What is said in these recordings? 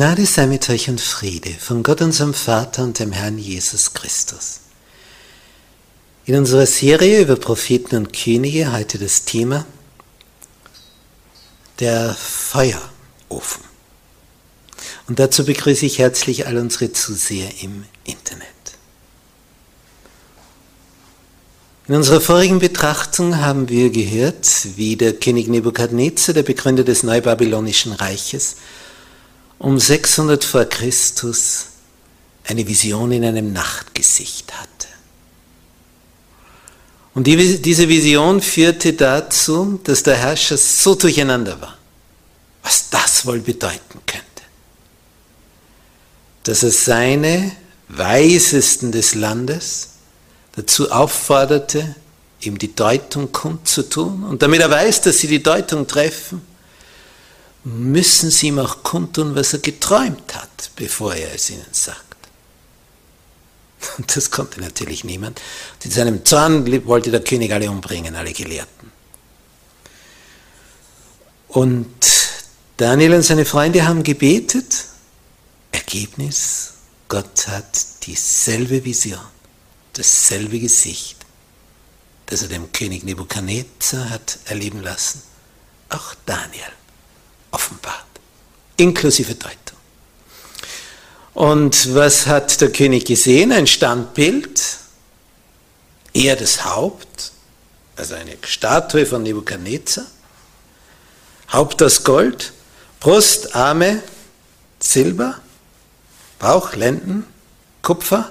Gnade sei mit euch und Friede von Gott unserem Vater und dem Herrn Jesus Christus. In unserer Serie über Propheten und Könige heute das Thema der Feuerofen. Und dazu begrüße ich herzlich all unsere Zuseher im Internet. In unserer vorigen Betrachtung haben wir gehört, wie der König Nebukadnezar, der Begründer des Neubabylonischen Reiches, um 600 vor Christus eine Vision in einem Nachtgesicht hatte. Und die, diese Vision führte dazu, dass der Herrscher so durcheinander war, was das wohl bedeuten könnte, dass er seine Weisesten des Landes dazu aufforderte, ihm die Deutung kundzutun. Und damit er weiß, dass sie die Deutung treffen, müssen sie ihm auch kundtun, was er geträumt hat, bevor er es ihnen sagt. Und das konnte natürlich niemand. Und in seinem Zorn wollte der König alle umbringen, alle Gelehrten. Und Daniel und seine Freunde haben gebetet. Ergebnis, Gott hat dieselbe Vision, dasselbe Gesicht, das er dem König Nebukadnezar hat erleben lassen. Auch Daniel offenbart, inklusive Deutung. Und was hat der König gesehen? Ein Standbild, er das Haupt, also eine Statue von Nebukadnezar, Haupt aus Gold, Brust, Arme, Silber, Bauch, Lenden, Kupfer,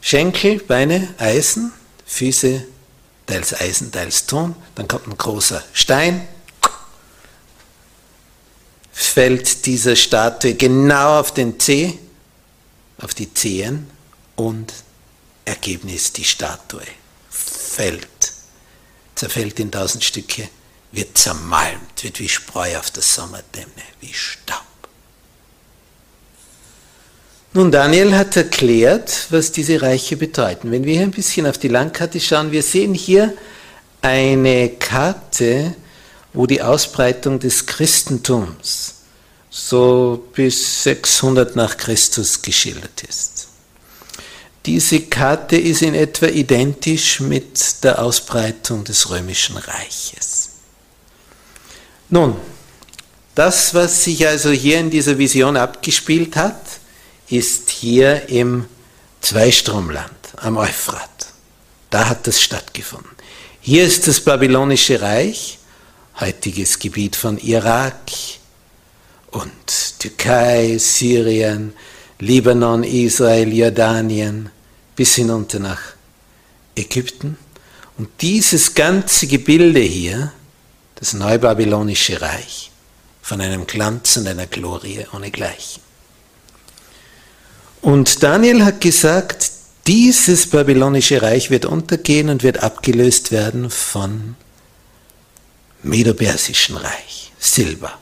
Schenkel, Beine, Eisen, Füße, teils Eisen, teils Ton, dann kommt ein großer Stein, fällt dieser Statue genau auf den Zeh, auf die Zehen und Ergebnis, die Statue fällt, zerfällt in tausend Stücke, wird zermalmt, wird wie Spreu auf der Sommerdämme, wie Staub. Nun, Daniel hat erklärt, was diese Reiche bedeuten. Wenn wir hier ein bisschen auf die Landkarte schauen, wir sehen hier eine Karte, wo die Ausbreitung des Christentums so bis 600 nach Christus geschildert ist. Diese Karte ist in etwa identisch mit der Ausbreitung des römischen Reiches. Nun, das, was sich also hier in dieser Vision abgespielt hat, ist hier im Zweistromland am Euphrat. Da hat das stattgefunden. Hier ist das babylonische Reich heutiges Gebiet von Irak und Türkei, Syrien, Libanon, Israel, Jordanien bis hinunter nach Ägypten. Und dieses ganze Gebilde hier, das neubabylonische Reich, von einem Glanz und einer Glorie ohnegleichen. Und Daniel hat gesagt, dieses babylonische Reich wird untergehen und wird abgelöst werden von Medo-Persischen Reich, Silber.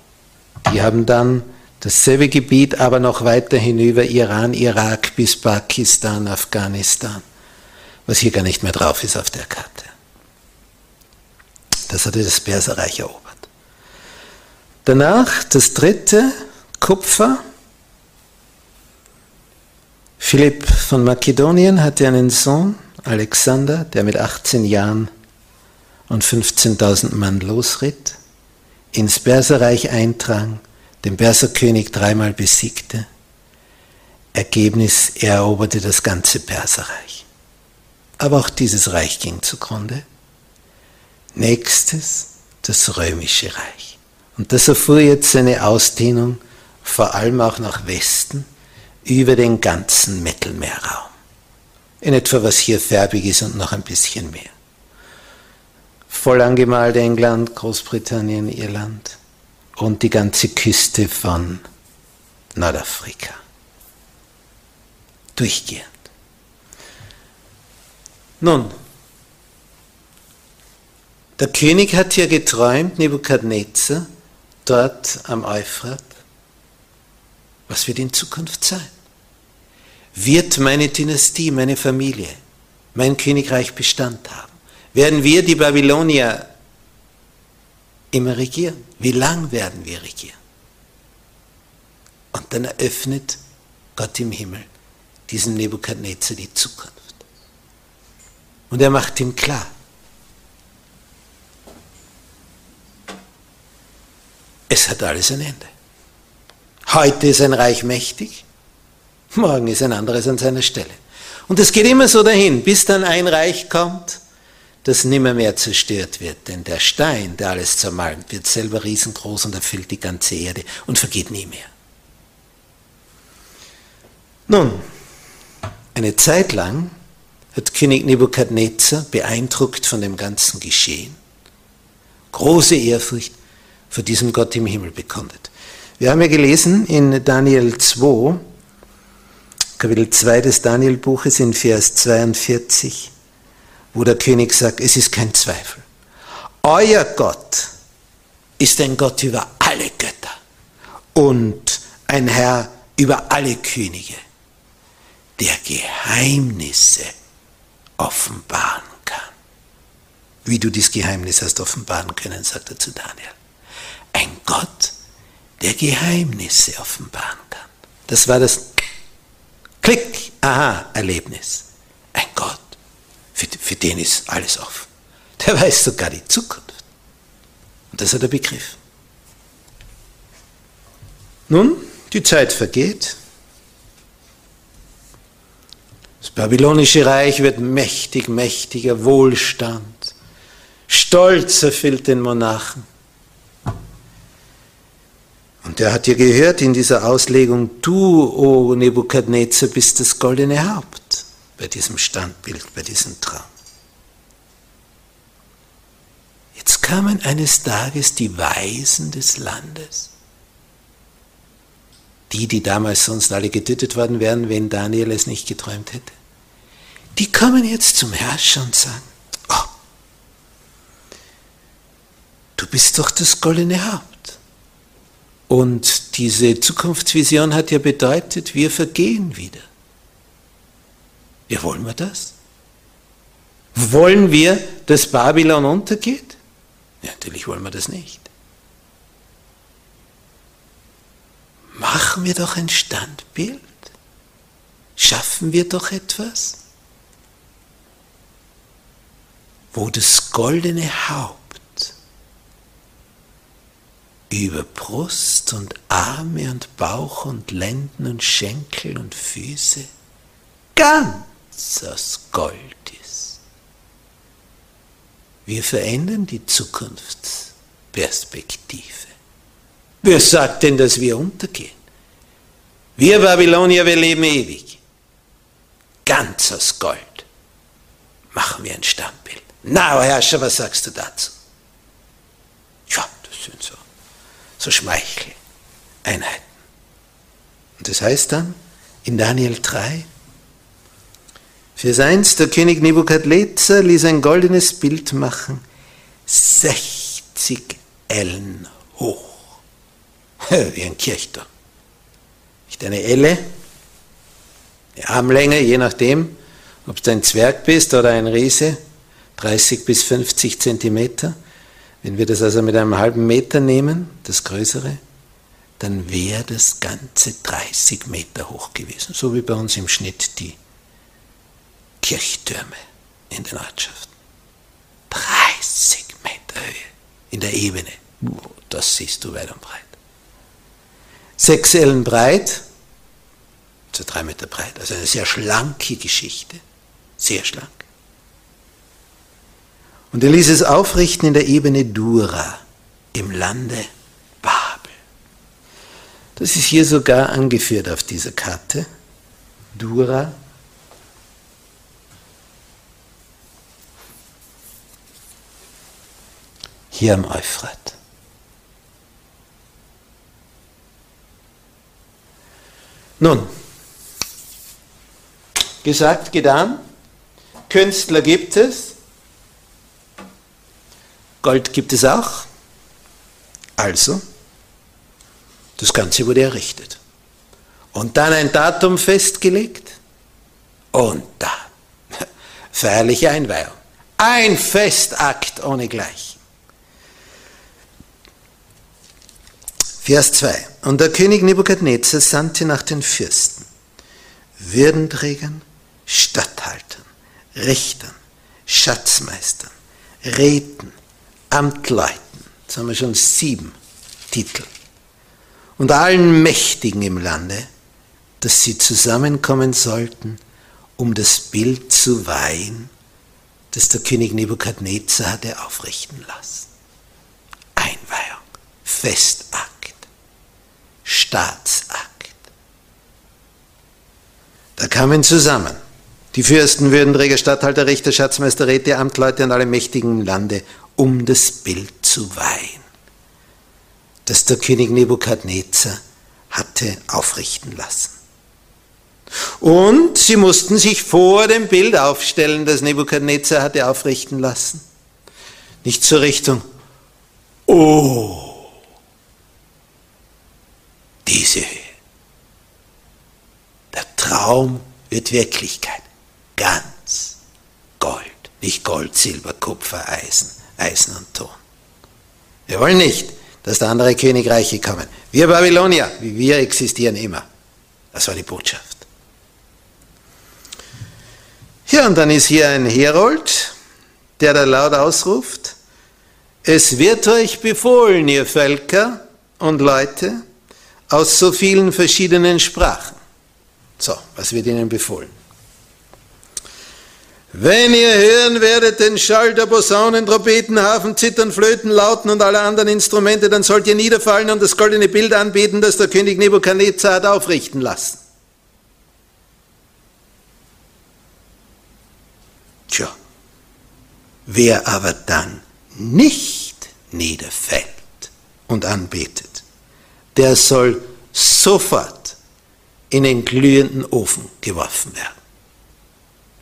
Die haben dann dasselbe Gebiet, aber noch weiter hinüber, Iran, Irak bis Pakistan, Afghanistan, was hier gar nicht mehr drauf ist auf der Karte. Das hatte das Perserreich erobert. Danach das dritte, Kupfer. Philipp von Makedonien hatte einen Sohn, Alexander, der mit 18 Jahren und 15.000 Mann losritt, ins Perserreich eindrang, den Perserkönig dreimal besiegte. Ergebnis, er eroberte das ganze Perserreich. Aber auch dieses Reich ging zugrunde. Nächstes das römische Reich. Und das erfuhr jetzt seine Ausdehnung vor allem auch nach Westen über den ganzen Mittelmeerraum. In etwa was hier färbig ist und noch ein bisschen mehr. Voll angemalt England, Großbritannien, Irland und die ganze Küste von Nordafrika. Durchgehend. Nun, der König hat hier geträumt, Nebukadnezar, dort am Euphrat. Was wird in Zukunft sein? Wird meine Dynastie, meine Familie, mein Königreich Bestand haben? Werden wir die Babylonier immer regieren? Wie lang werden wir regieren? Und dann eröffnet Gott im Himmel diesem Nebukadnezar die Zukunft. Und er macht ihm klar, es hat alles ein Ende. Heute ist ein Reich mächtig, morgen ist ein anderes an seiner Stelle. Und es geht immer so dahin, bis dann ein Reich kommt, das nimmermehr zerstört wird. Denn der Stein, der alles zermalmt, wird selber riesengroß und erfüllt die ganze Erde und vergeht nie mehr. Nun, eine Zeit lang hat König Nebukadnezar, beeindruckt von dem ganzen Geschehen, große Ehrfurcht vor diesem Gott im Himmel bekundet. Wir haben ja gelesen in Daniel 2, Kapitel 2 des Daniel-Buches in Vers 42, wo der König sagt, es ist kein Zweifel. Euer Gott ist ein Gott über alle Götter und ein Herr über alle Könige, der Geheimnisse offenbaren kann. Wie du dieses Geheimnis hast offenbaren können, sagt er zu Daniel. Ein Gott, der Geheimnisse offenbaren kann. Das war das Klick, aha, Erlebnis. Ein Gott, für, für den ist alles offen. Der weiß sogar die Zukunft. Und das hat er begriffen. Nun, die Zeit vergeht. Das babylonische Reich wird mächtig, mächtiger, Wohlstand. Stolz erfüllt den Monarchen. Und er hat ja gehört in dieser Auslegung, du, o oh Nebukadnezar, bist das goldene Haupt bei diesem Standbild, bei diesem Traum. Jetzt kamen eines Tages die Weisen des Landes, die, die damals sonst alle getötet worden wären, wenn Daniel es nicht geträumt hätte. Die kommen jetzt zum Herrscher und sagen, oh, du bist doch das goldene Haupt. Und diese Zukunftsvision hat ja bedeutet, wir vergehen wieder. Ja, wollen wir das? Wollen wir, dass Babylon untergeht? Ja, natürlich wollen wir das nicht. Machen wir doch ein Standbild. Schaffen wir doch etwas, wo das goldene Haupt über Brust und Arme und Bauch und Lenden und Schenkel und Füße ganz aus Gold ist. Wir verändern die Zukunftsperspektive. Wer sagt denn, dass wir untergehen? Wir Babylonier, wir leben ewig. Ganz aus Gold machen wir ein Stammbild. Na, Herrscher, was sagst du dazu? Ja, das sind so so Schmeicheleinheiten. Und das heißt dann, In Daniel 3. Vers 1, der König Nebukadnezar ließ ein goldenes Bild machen, 60 Ellen hoch. Wie ein Kirchturm. Nicht eine Elle, eine Armlänge, je nachdem, ob du ein Zwerg bist oder ein Riese, 30 bis 50 Zentimeter. Wenn wir das also mit einem halben Meter nehmen, das Größere, dann wäre das Ganze 30 Meter hoch gewesen, so wie bei uns im Schnitt die Kirchtürme in den Ortschaften. 30 Meter Höhe in der Ebene. Das siehst du weit und breit. Sechs Ellen breit, so drei Meter breit. Also eine sehr schlanke Geschichte. Sehr schlank. Und er ließ es aufrichten in der Ebene Dura, im Lande Babel. Das ist hier sogar angeführt auf dieser Karte. Dura. Hier am Euphrat. Nun, gesagt, getan. Künstler gibt es. Gold gibt es auch. Also, das Ganze wurde errichtet. Und dann ein Datum festgelegt. Und dann feierliche Einweihung. Ein Festakt ohne Gleich. Vers 2. Und der König Nebukadnezar sandte nach den Fürsten, Würdenträgern, Statthaltern, Richtern, Schatzmeistern, Räten, Amtleuten. Jetzt haben wir schon sieben Titel. Und allen Mächtigen im Lande, dass sie zusammenkommen sollten, um das Bild zu weihen, das der König Nebukadnezar hatte aufrichten lassen. Einweihung, Festakt, Staatsakt. Da kamen zusammen die Fürsten, Würdenträger, Statthalter, Richter, Schatzmeister, Räte, Amtleute und alle Mächtigen im Lande, um das Bild zu weihen, das der König Nebukadnezar hatte aufrichten lassen. Und sie mussten sich vor dem Bild aufstellen, das Nebukadnezar hatte aufrichten lassen. Nicht zur Richtung, oh, diese Höhe. Der Traum wird Wirklichkeit. Ganz Gold. Nicht Gold, Silber, Kupfer, Eisen, Eisen und Ton. Wir wollen nicht, dass da andere Königreiche kommen. Wir Babylonier, wir existieren immer. Das war die Botschaft. Ja, und dann ist hier ein Herold, der da laut ausruft, es wird euch befohlen, ihr Völker und Leute, aus so vielen verschiedenen Sprachen. So, was wird ihnen befohlen? Wenn ihr hören werdet den Schall der Posaunen, Trompeten, Hafen, Zittern, Flöten, Lauten und aller anderen Instrumente, dann sollt ihr niederfallen und das goldene Bild anbeten, das der König Nebukadnezar hat aufrichten lassen. Tja, wer aber dann nicht niederfällt und anbetet, der soll sofort in den glühenden Ofen geworfen werden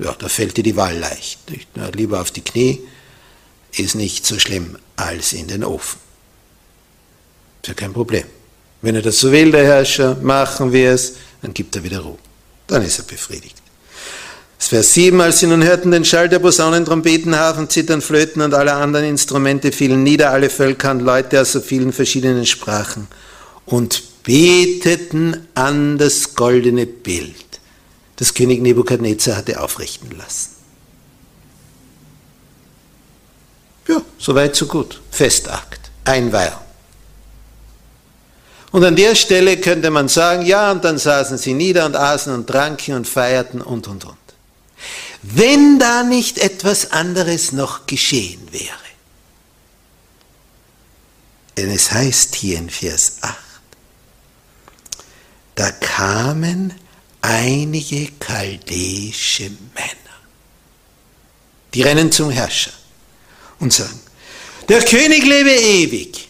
ja, da fällt dir die Wahl leicht. Na, lieber auf die Knie, ist nicht so schlimm als in den Ofen. Ist ja kein Problem. Wenn er das so will, der Herrscher, machen wir es, dann gibt er wieder Ruhe. Dann ist er befriedigt. Das Vers 7, als sie nun hörten den Schall der Posaunen, Trompeten, Hafen, Zittern, Flöten und aller anderen Instrumente, fielen nieder alle Völker und Leute aus so vielen verschiedenen Sprachen und beteten an das goldene Bild das König Nebukadnezar hatte aufrichten lassen. Ja, soweit, so gut. Festakt, Einweihung. Und an der Stelle könnte man sagen, ja, und dann saßen sie nieder und aßen und tranken und feierten und, und, und. Wenn da nicht etwas anderes noch geschehen wäre. Denn es heißt hier in Vers 8, da kamen einige chaldäische Männer. Die rennen zum Herrscher und sagen, der König lebe ewig.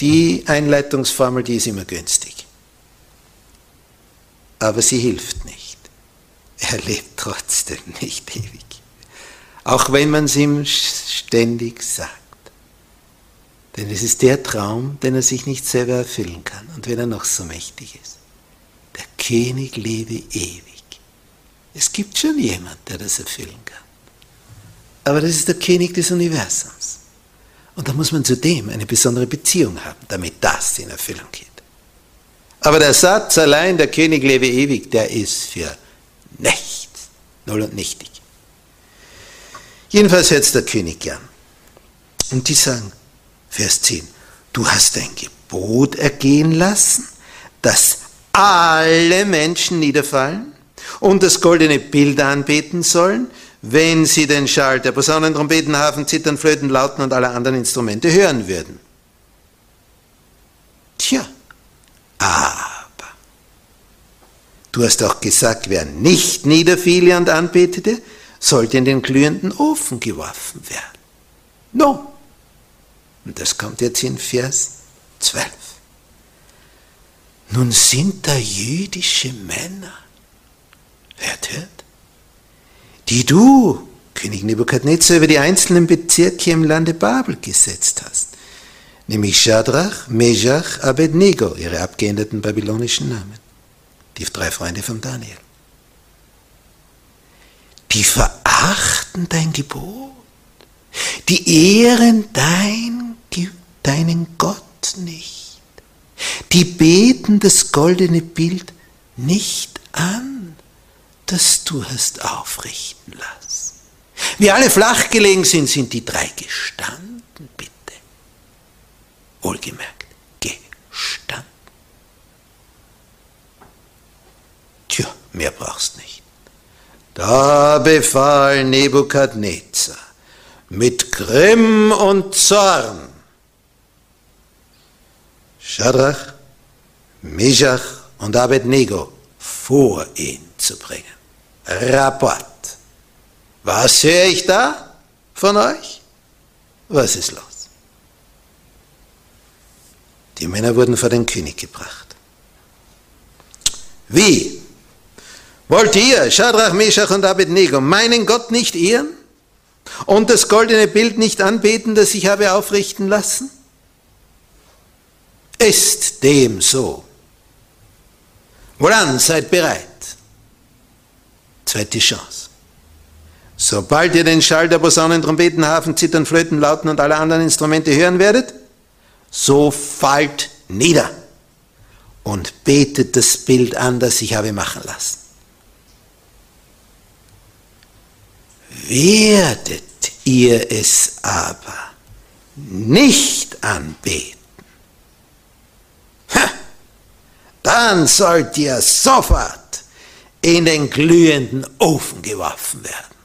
Die Einleitungsformel, die ist immer günstig. aber sie hilft nicht. Er lebt trotzdem nicht ewig. Auch wenn man es ihm ständig sagt. Denn es ist der Traum, den er sich nicht selber erfüllen kann. Und wenn er noch so mächtig ist. König lebe ewig. Es gibt schon jemand, der das erfüllen kann. Aber das ist der König des Universums. Und da muss man zu dem eine besondere Beziehung haben, damit das in Erfüllung geht. Aber der Satz allein, der König lebe ewig, der ist für nichts, null und nichtig. Jedenfalls hört der König gern. Und die sagen, Vers 10, du hast ein Gebot ergehen lassen, dass alle Menschen niederfallen und das goldene Bild anbeten sollen, wenn sie den Schall der Posaunen, Trompeten, Hafen, Zittern, Flöten, Lauten und aller anderen Instrumente hören würden. Tja, aber du hast auch gesagt, wer nicht niederfiele und anbetete, sollte in den glühenden Ofen geworfen werden. No. Und das kommt jetzt in Vers 12. Nun sind da jüdische Männer, hört, hört, die du, König Nebukadnezar, über die einzelnen Bezirke im Lande Babel gesetzt hast, nämlich Shadrach, Meshach, Abednego, ihre abgeänderten babylonischen Namen, die drei Freunde von Daniel. Die verachten dein Gebot, die ehren dein, deinen Gott nicht, die beten das goldene Bild nicht an das du hast aufrichten lassen. Wie alle flach gelegen sind, sind die drei gestanden, bitte. Wohlgemerkt, gestanden. Tja, mehr brauchst nicht. Da befahl Nebukadnezar mit Grimm und Zorn Shadrach, Meshach und Abednego vor ihn zu bringen. Rapport. Was höre ich da von euch? Was ist los? Die Männer wurden vor den König gebracht. Wie? Wollt ihr, Shadrach, Meshach und Abednego, meinen Gott nicht ehren und das goldene Bild nicht anbeten, das ich habe aufrichten lassen? Ist dem so? Woran seid bereit? Zweite Chance. Sobald ihr den Schall der Posaunen, Trompeten, Hafen, Zittern, Flöten, Lauten und aller anderen Instrumente hören werdet, so fallt nieder und betet das Bild an, das ich habe machen lassen. Werdet ihr es aber nicht anbeten, dann sollt ihr sofort in den glühenden Ofen geworfen werden.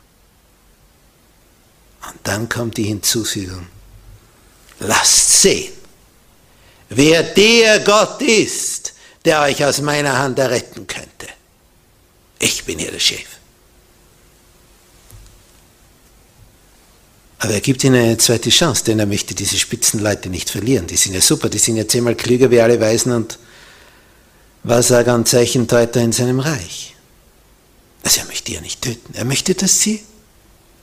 Und dann kommt die Hinzufügung, lasst sehen, wer der Gott ist, der euch aus meiner Hand erretten könnte. Ich bin hier der Chef. Aber er gibt ihnen eine zweite Chance, denn er möchte diese Spitzenleute nicht verlieren. Die sind ja super, die sind ja zehnmal klüger wie alle Weisen und Wahrsager und Zeichenteuter in seinem Reich. Also er möchte ja nicht töten. Er möchte, dass sie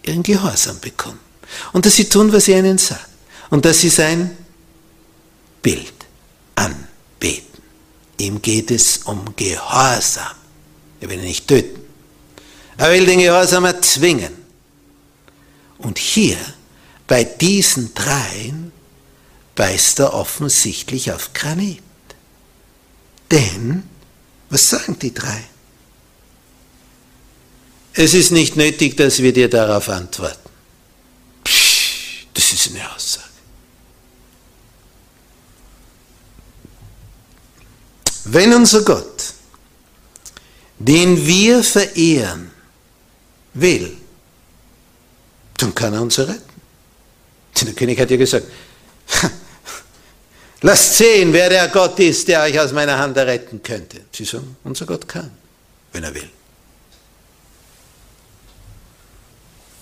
ihren Gehorsam bekommen. Und dass sie tun, was er ihnen sagt. Und dass sie sein Bild anbeten. Ihm geht es um Gehorsam. Er will ihn nicht töten. Er will den Gehorsam erzwingen. Und hier, bei diesen dreien, beißt er offensichtlich auf Granit. Denn, was sagen die drei? Es ist nicht nötig, dass wir dir darauf antworten. Psch, das ist eine Aussage. Wenn unser Gott, den wir verehren, will, dann kann er uns retten. Der König hat ja gesagt, lasst sehen, wer der Gott ist, der euch aus meiner Hand erretten könnte. Sie sagen, unser Gott kann, wenn er will.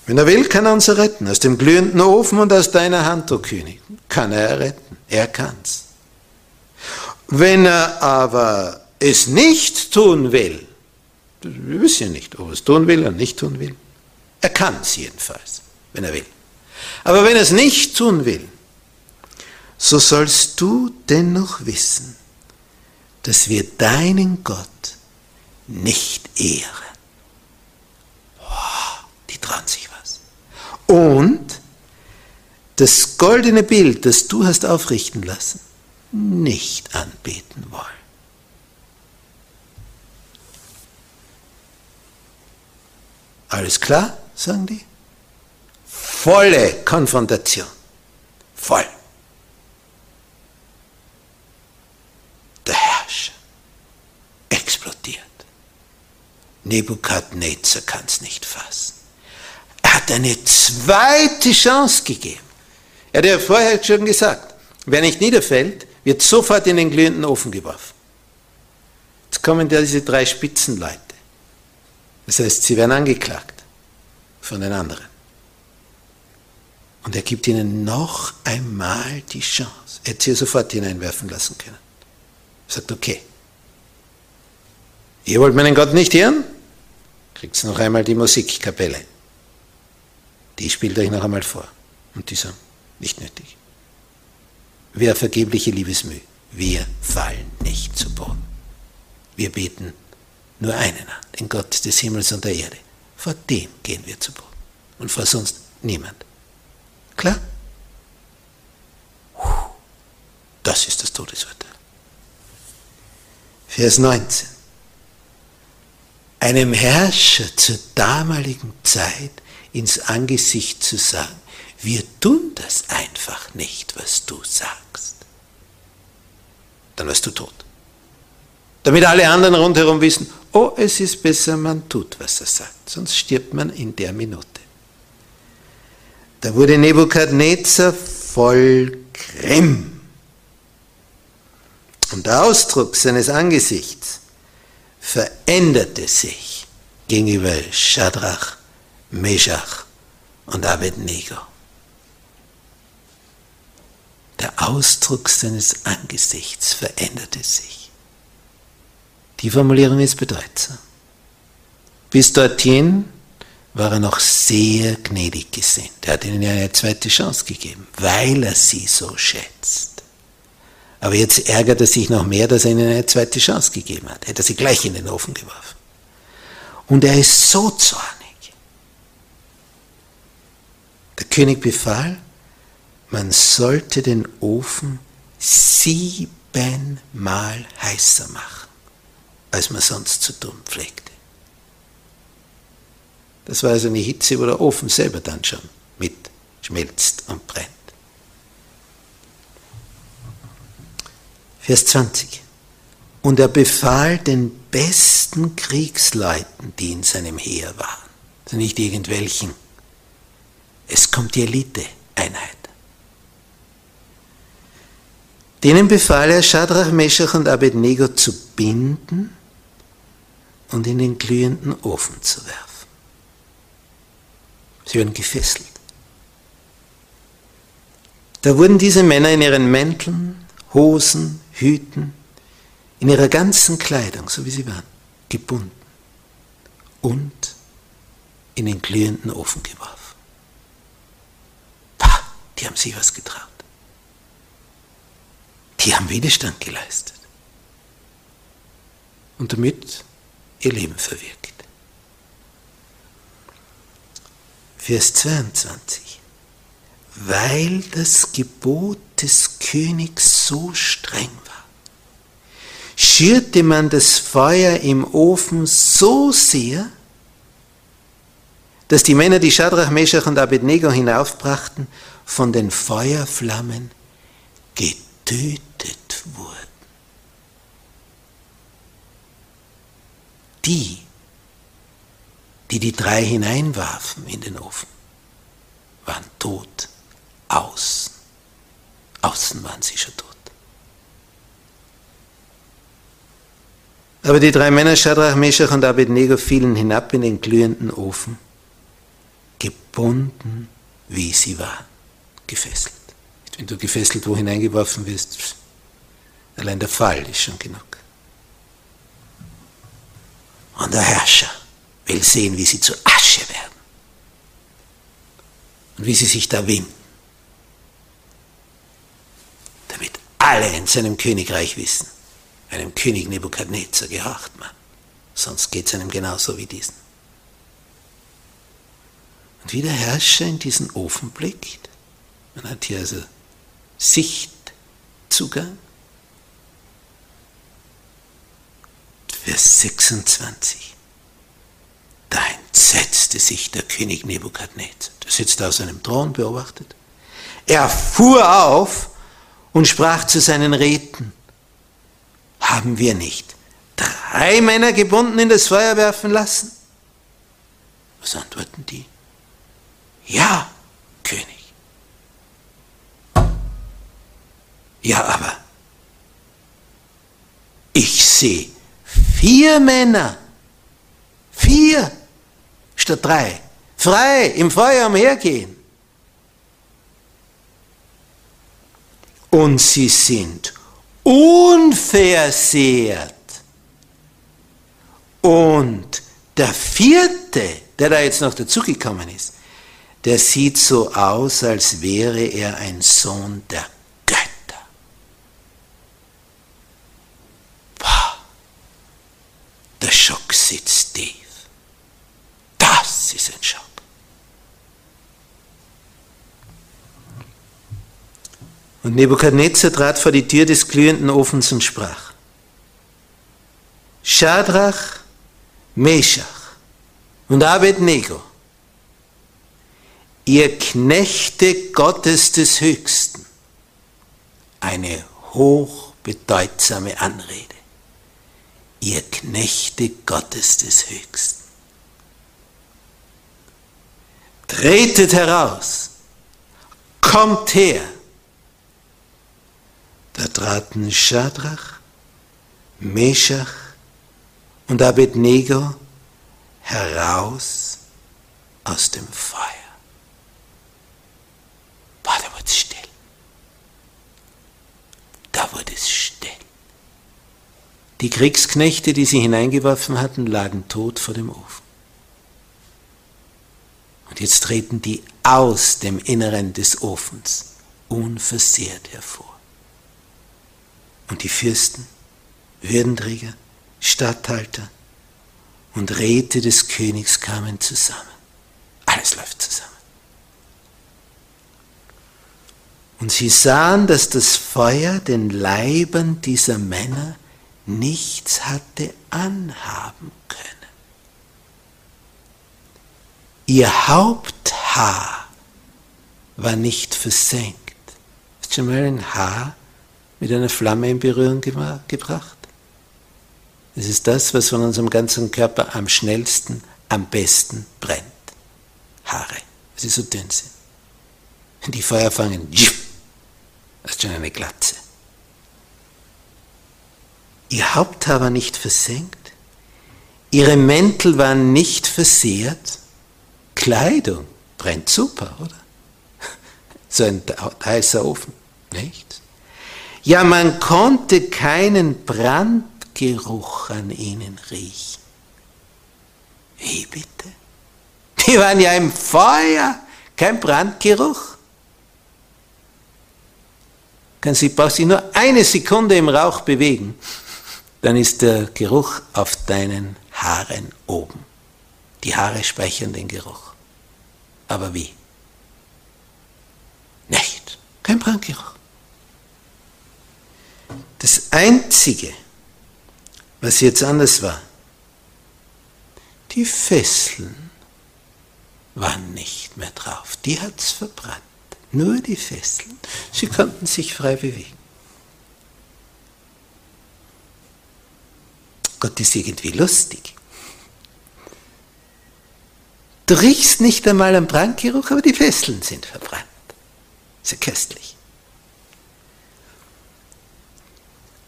Wenn er will, kann er uns retten. Aus dem glühenden Ofen und aus deiner Hand, o oh König, kann er retten. Er kann's. Wenn er aber es nicht tun will, Wir wissen ja nicht, ob er es tun will oder nicht tun will. Er kann es jedenfalls, wenn er will. Aber wenn er es nicht tun will, so sollst du dennoch wissen, dass wir deinen Gott nicht ehren. Wow, die trauen sich was. Und das goldene Bild, das du hast aufrichten lassen, nicht anbeten wollen. Alles klar, sagen die? Volle Konfrontation. Voll. Der Herrscher explodiert. Nebukadnezar kann es nicht fassen. Er hat eine zweite Chance gegeben. Er hat ja vorher schon gesagt, wer nicht niederfällt, wird sofort in den glühenden Ofen geworfen. Jetzt kommen ja diese drei Spitzenleute. Das heißt, sie werden angeklagt von den anderen. Und er gibt ihnen noch einmal die Chance. Er hätte sie sofort hineinwerfen lassen können. Er sagt, okay, ihr wollt meinen Gott nicht hören? Kriegt noch einmal die Musikkapelle. Die spielt euch noch einmal vor. Und die sagen, nicht nötig. Wir vergebliche Liebesmüh. Wir fallen nicht zu Boden. Wir beten nur einen an, den Gott des Himmels und der Erde. Vor dem gehen wir zu Boden. Und vor sonst niemand. Klar? Das ist das Todesurteil. Vers 19. Einem Herrscher zur damaligen Zeit ins Angesicht zu sagen, wir tun das einfach nicht, was du sagst. Dann wirst du tot. Damit alle anderen rundherum wissen, oh, es ist besser, man tut, was er sagt, sonst stirbt man in der Minute. Da wurde Nebukadnezar voll Grimm. Und der Ausdruck seines Angesichts veränderte sich gegenüber Shadrach, Meshach und Abednego. Der Ausdruck seines Angesichts veränderte sich. Die Formulierung ist bedeutsam. Bis dorthin war er noch sehr gnädig gesinnt. Er hat ihnen eine zweite Chance gegeben, weil er sie so schätzt. Aber jetzt ärgert er sich noch mehr, dass er ihnen eine zweite Chance gegeben hat. Hätte er sie gleich in den Ofen geworfen. Und er ist so zornig. Der König befahl, man sollte den Ofen siebenmal heißer machen, als man sonst zu tun pflegte. Das war also eine Hitze, wo der Ofen selber dann schon mitschmelzt und brennt. Vers 20. Und er befahl den besten Kriegsleuten, die in seinem Heer waren, also nicht irgendwelchen. Es kommt die Elite-Einheit. Denen befahl er, Shadrach, Meshach und Abednego zu binden und in den glühenden Ofen zu werfen. Sie werden gefesselt. Da wurden diese Männer in ihren Mänteln, Hosen, Hüten, in ihrer ganzen Kleidung, so wie sie waren, gebunden und in den glühenden Ofen geworfen. Pah, die haben sich was getraut. Die haben Widerstand geleistet und damit ihr Leben verwirkt. Vers 22. Weil das Gebot des Königs so streng war, schürte man das Feuer im Ofen so sehr, dass die Männer, die Shadrach, Meshach und Abednego hinaufbrachten, von den Feuerflammen getötet wurden. Die, die die drei hineinwarfen in den Ofen, waren tot außen. Außen waren sie schon tot. Aber die drei Männer, Shadrach, Meshach und Abednego, fielen hinab in den glühenden Ofen, gebunden, wie sie waren, gefesselt. Wenn du gefesselt wo hineingeworfen wirst, Allein der Fall ist schon genug. Und der Herrscher will sehen, wie sie zu Asche werden und wie sie sich da winden, damit alle in seinem Königreich wissen, einem König Nebukadnezar gehorcht man, sonst geht es einem genauso wie diesen. Und wie der Herrscher in diesen Ofen blickt, man hat hier also Sichtzugang, Vers 26. Da entsetzte sich der König Nebukadnezar. Der sitzt auf seinem Thron, beobachtet. Er fuhr auf und sprach zu seinen Räten, haben wir nicht drei Männer gebunden in das Feuer werfen lassen? Was antworten die? Ja, König. Ja, aber ich sehe Vier Männer. Vier statt drei. Frei im Feuer umhergehen. Und sie sind unversehrt. Und der vierte, der da jetzt noch dazugekommen ist, der sieht so aus, als wäre er ein Sohn der Schock sitzt tief. Das ist ein Schock. Und Nebukadnezar trat vor die Tür des glühenden Ofens und sprach, Schadrach, Meshach und Abednego, ihr Knechte Gottes des Höchsten, eine hochbedeutsame Anrede ihr Knechte Gottes des Höchsten. Tretet heraus, kommt her. Da traten Schadrach, Meshach und Abednego heraus aus dem Feuer. Boah, da wurde es still. Da wurde es still. Die Kriegsknechte, die sie hineingeworfen hatten, lagen tot vor dem Ofen. Und jetzt treten die aus dem Inneren des Ofens unversehrt hervor. Und die Fürsten, Würdenträger, Statthalter und Räte des Königs kamen zusammen. Alles läuft zusammen. Und sie sahen, dass das Feuer den Leibern dieser Männer nichts hatte anhaben können. Ihr Haupthaar war nicht versenkt. Hast du schon mal ein Haar mit einer Flamme in Berührung gebracht? Es ist das, was von unserem ganzen Körper am schnellsten, am besten brennt. Haare, weil sie so dünn sind. Wenn die Feuer fangen, hast du schon eine Glatze. Ihr Haupthaar war nicht versenkt, ihre Mäntel waren nicht versehrt, Kleidung brennt super, oder? So ein heißer Ofen, nicht? Ja, man konnte keinen Brandgeruch an ihnen riechen. Wie bitte? Die waren ja im Feuer, kein Brandgeruch. Kann sie, braucht sich nur eine Sekunde im Rauch bewegen dann ist der Geruch auf deinen Haaren oben. Die Haare speichern den Geruch. Aber wie? Nicht. Kein Brandgeruch. Das Einzige, was jetzt anders war, die Fesseln waren nicht mehr drauf. Die hat es verbrannt. Nur die Fesseln. Sie konnten sich frei bewegen. Gott ist irgendwie lustig. Du riechst nicht einmal am Brandgeruch, aber die Fesseln sind verbrannt. Sehr köstlich.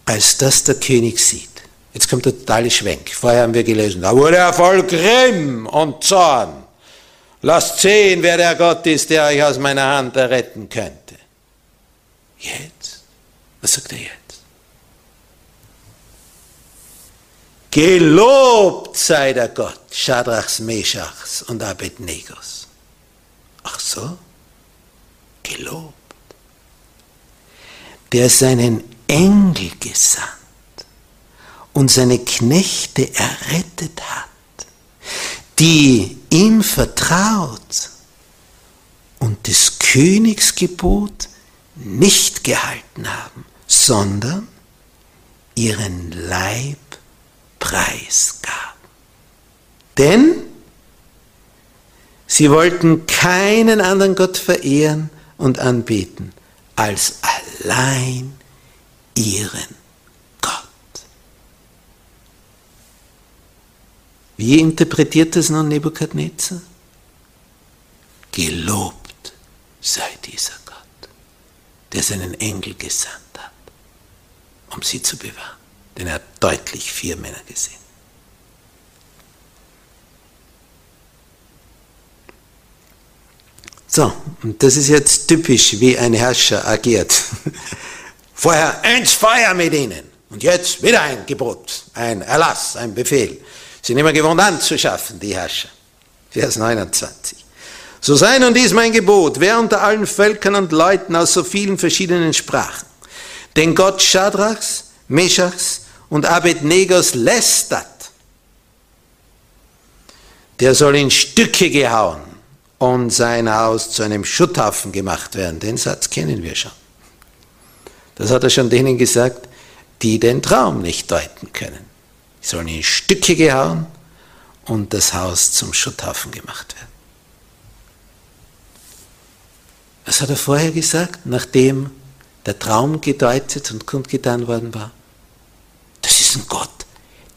Als das der König sieht, jetzt kommt der totale Schwenk. Vorher haben wir gelesen, da wurde er voll Grimm und Zorn. Lasst sehen, wer der Gott ist, der euch aus meiner Hand erretten könnte. Jetzt? Was sagt er jetzt? Gelobt sei der Gott Schadrachs, Meschachs und Abednegos. Ach so? Gelobt. Der seinen Engel gesandt und seine Knechte errettet hat, die ihm vertraut und des Königs Gebot nicht gehalten haben, sondern ihren Leib preisgaben. Denn sie wollten keinen anderen Gott verehren und anbeten als allein ihren Gott. Wie interpretiert das nun Nebukadnezar? Gelobt sei dieser Gott, der seinen Engel gesandt hat, um sie zu bewahren. Denn er hat deutlich vier Männer gesehen. So, und das ist jetzt typisch, wie ein Herrscher agiert. Vorher ins Feuer mit ihnen. Und jetzt wieder ein Gebot, ein Erlass, ein Befehl. Sind immer gewohnt anzuschaffen, die Herrscher. Vers 29. So sei nun dies mein Gebot, wer unter allen Völkern und Leuten aus so vielen verschiedenen Sprachen den Gott Schadrachs, Meschachs und Abednegos lästert, der soll in Stücke gehauen und sein Haus zu einem Schutthaufen gemacht werden. Den Satz kennen wir schon. Das hat er schon denen gesagt, die den Traum nicht deuten können. Die sollen in Stücke gehauen und das Haus zum Schutthaufen gemacht werden. Was hat er vorher gesagt, nachdem der Traum gedeutet und kundgetan worden war? Das ist ein Gott,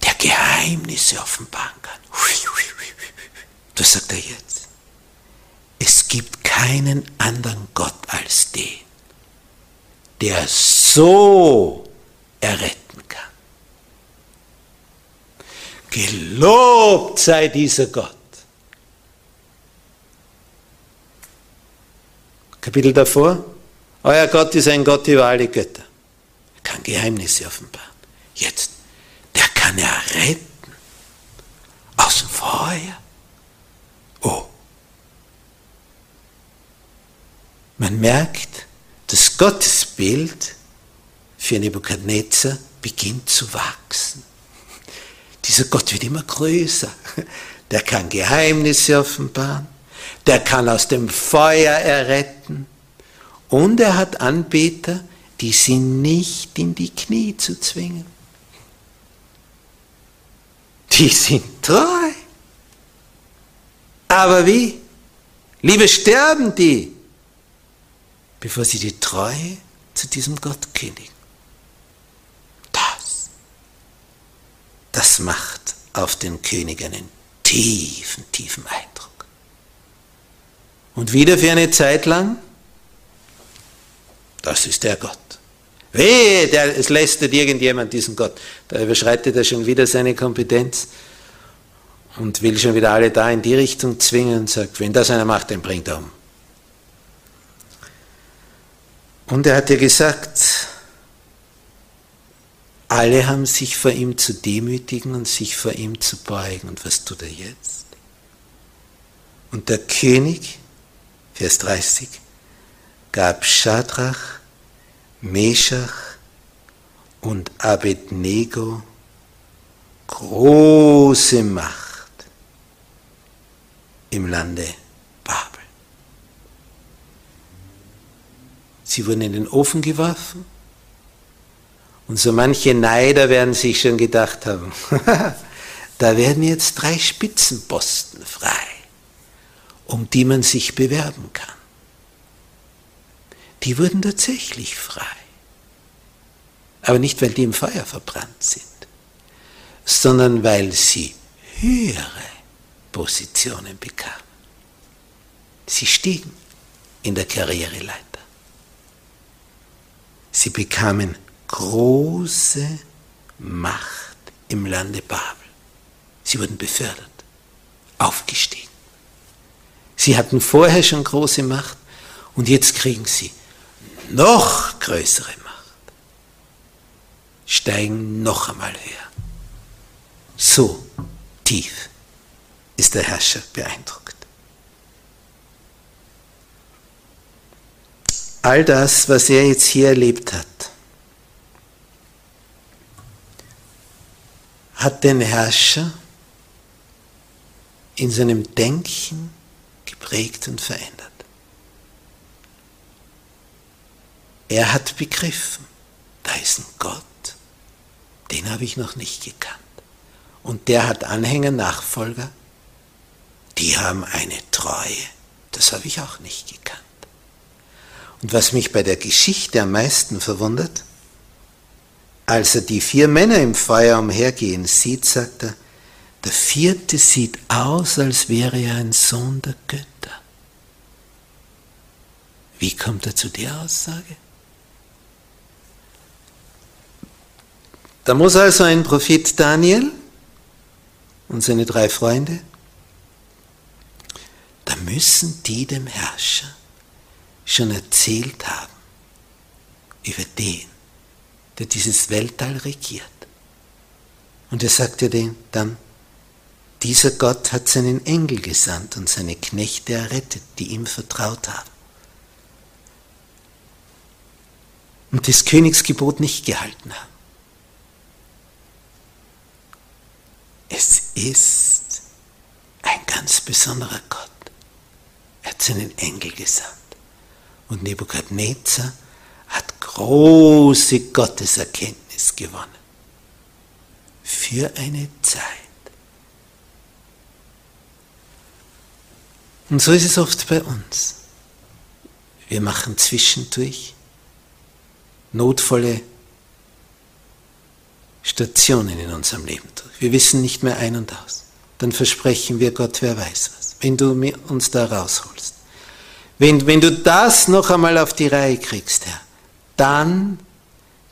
der Geheimnisse offenbaren kann. Das sagt er jetzt. Es gibt keinen anderen Gott als den, der so erretten kann. Gelobt sei dieser Gott. Kapitel davor, euer Gott ist ein Gott über alle Götter. Er kann Geheimnisse offenbaren. Jetzt, der kann erretten aus dem Feuer. Oh. Man merkt, das Gottesbild für Nebukadnezar beginnt zu wachsen. Dieser Gott wird immer größer. Der kann Geheimnisse offenbaren. Der kann aus dem Feuer erretten. Und er hat Anbeter, die sind nicht in die Knie zu zwingen. Die sind treu. Aber wie? Liebe sterben die, bevor sie die Treue zu diesem Gott kündigen. Das, das macht auf den König einen tiefen, tiefen Eindruck. Und wieder für eine Zeit lang, das ist der Gott. Wehe, der, es lästert irgendjemand diesen Gott. Da überschreitet er schon wieder seine Kompetenz und will schon wieder alle da in die Richtung zwingen und sagt, wenn das einer macht, den bringt er um. Und er hat ja gesagt, alle haben sich vor ihm zu demütigen und sich vor ihm zu beugen. Und was tut er jetzt? Und der König, Vers 30, gab Schadrach, Meshach und Abednego große Macht im Lande Babel. Sie wurden in den Ofen geworfen und so manche Neider werden sich schon gedacht haben, da werden jetzt drei Spitzenposten frei, um die man sich bewerben kann. Die wurden tatsächlich frei. Aber nicht, weil die im Feuer verbrannt sind, sondern weil sie höhere Positionen bekamen. Sie stiegen in der Karriereleiter. Sie bekamen große Macht im Lande Babel. Sie wurden befördert, aufgestiegen. Sie hatten vorher schon große Macht und jetzt kriegen sie noch größere Macht, steigen noch einmal höher. So tief ist der Herrscher beeindruckt. All das, was er jetzt hier erlebt hat, hat den Herrscher in seinem Denken geprägt und verändert. Er hat begriffen, da ist ein Gott, den habe ich noch nicht gekannt. Und der hat Anhänger, Nachfolger, die haben eine Treue, das habe ich auch nicht gekannt. Und was mich bei der Geschichte am meisten verwundert, als er die vier Männer im Feuer umhergehen sieht, sagt er, der vierte sieht aus, als wäre er ein Sohn der Götter. Wie kommt er zu der Aussage? Da muss also ein Prophet Daniel und seine drei Freunde, da müssen die dem Herrscher schon erzählt haben über den, der dieses Weltall regiert. Und er sagte dann, dieser Gott hat seinen Engel gesandt und seine Knechte errettet, die ihm vertraut haben. Und das Königsgebot nicht gehalten haben. Es ist ein ganz besonderer Gott. Er hat seinen Engel gesandt. Und Nebukadnezar hat große Gotteserkenntnis gewonnen. Für eine Zeit. Und so ist es oft bei uns. Wir machen zwischendurch notvolle Stationen in unserem Leben durch. Wir wissen nicht mehr ein und aus. Dann versprechen wir Gott, wer weiß was, wenn du uns da rausholst. Wenn, wenn du das noch einmal auf die Reihe kriegst, Herr, dann,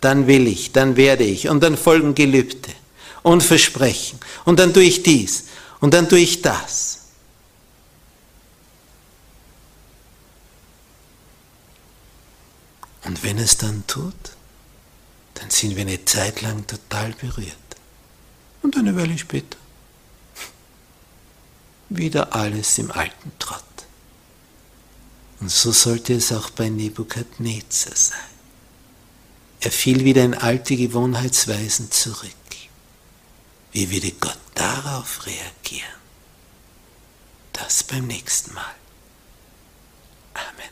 dann will ich, dann werde ich. Und dann folgen Gelübde und Versprechen. Und dann tue ich dies und dann tue ich das. Und wenn es dann tut, dann sind wir eine Zeit lang total berührt. Und eine Weile später wieder alles im alten Trott. Und so sollte es auch bei Nebukadnezar sein. Er fiel wieder in alte Gewohnheitsweisen zurück. Wie würde Gott darauf reagieren? Das beim nächsten Mal. Amen.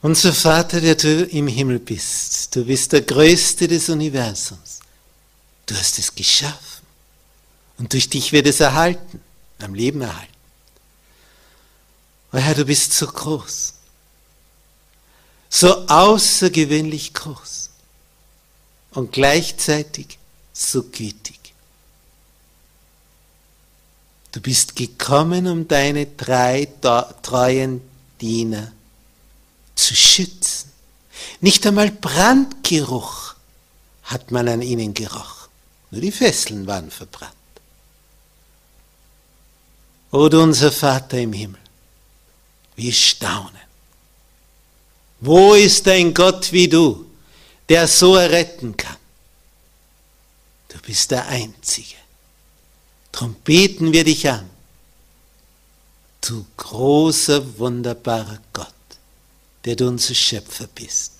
Unser Vater, der du im Himmel bist, du bist der Größte des Universums. Du hast es geschaffen. Und durch dich wird es erhalten, am Leben erhalten. Oh Herr, du bist so groß, so außergewöhnlich groß und gleichzeitig so gütig. Du bist gekommen, um deine drei treuen Diener zu schützen. Nicht einmal Brandgeruch hat man an ihnen gerochen. Nur die Fesseln waren verbrannt. O du unser Vater im Himmel, wir staunen. Wo ist ein Gott wie du, der so erretten kann? Du bist der Einzige. Drum beten wir dich an. Du großer, wunderbarer Gott, der du unser Schöpfer bist.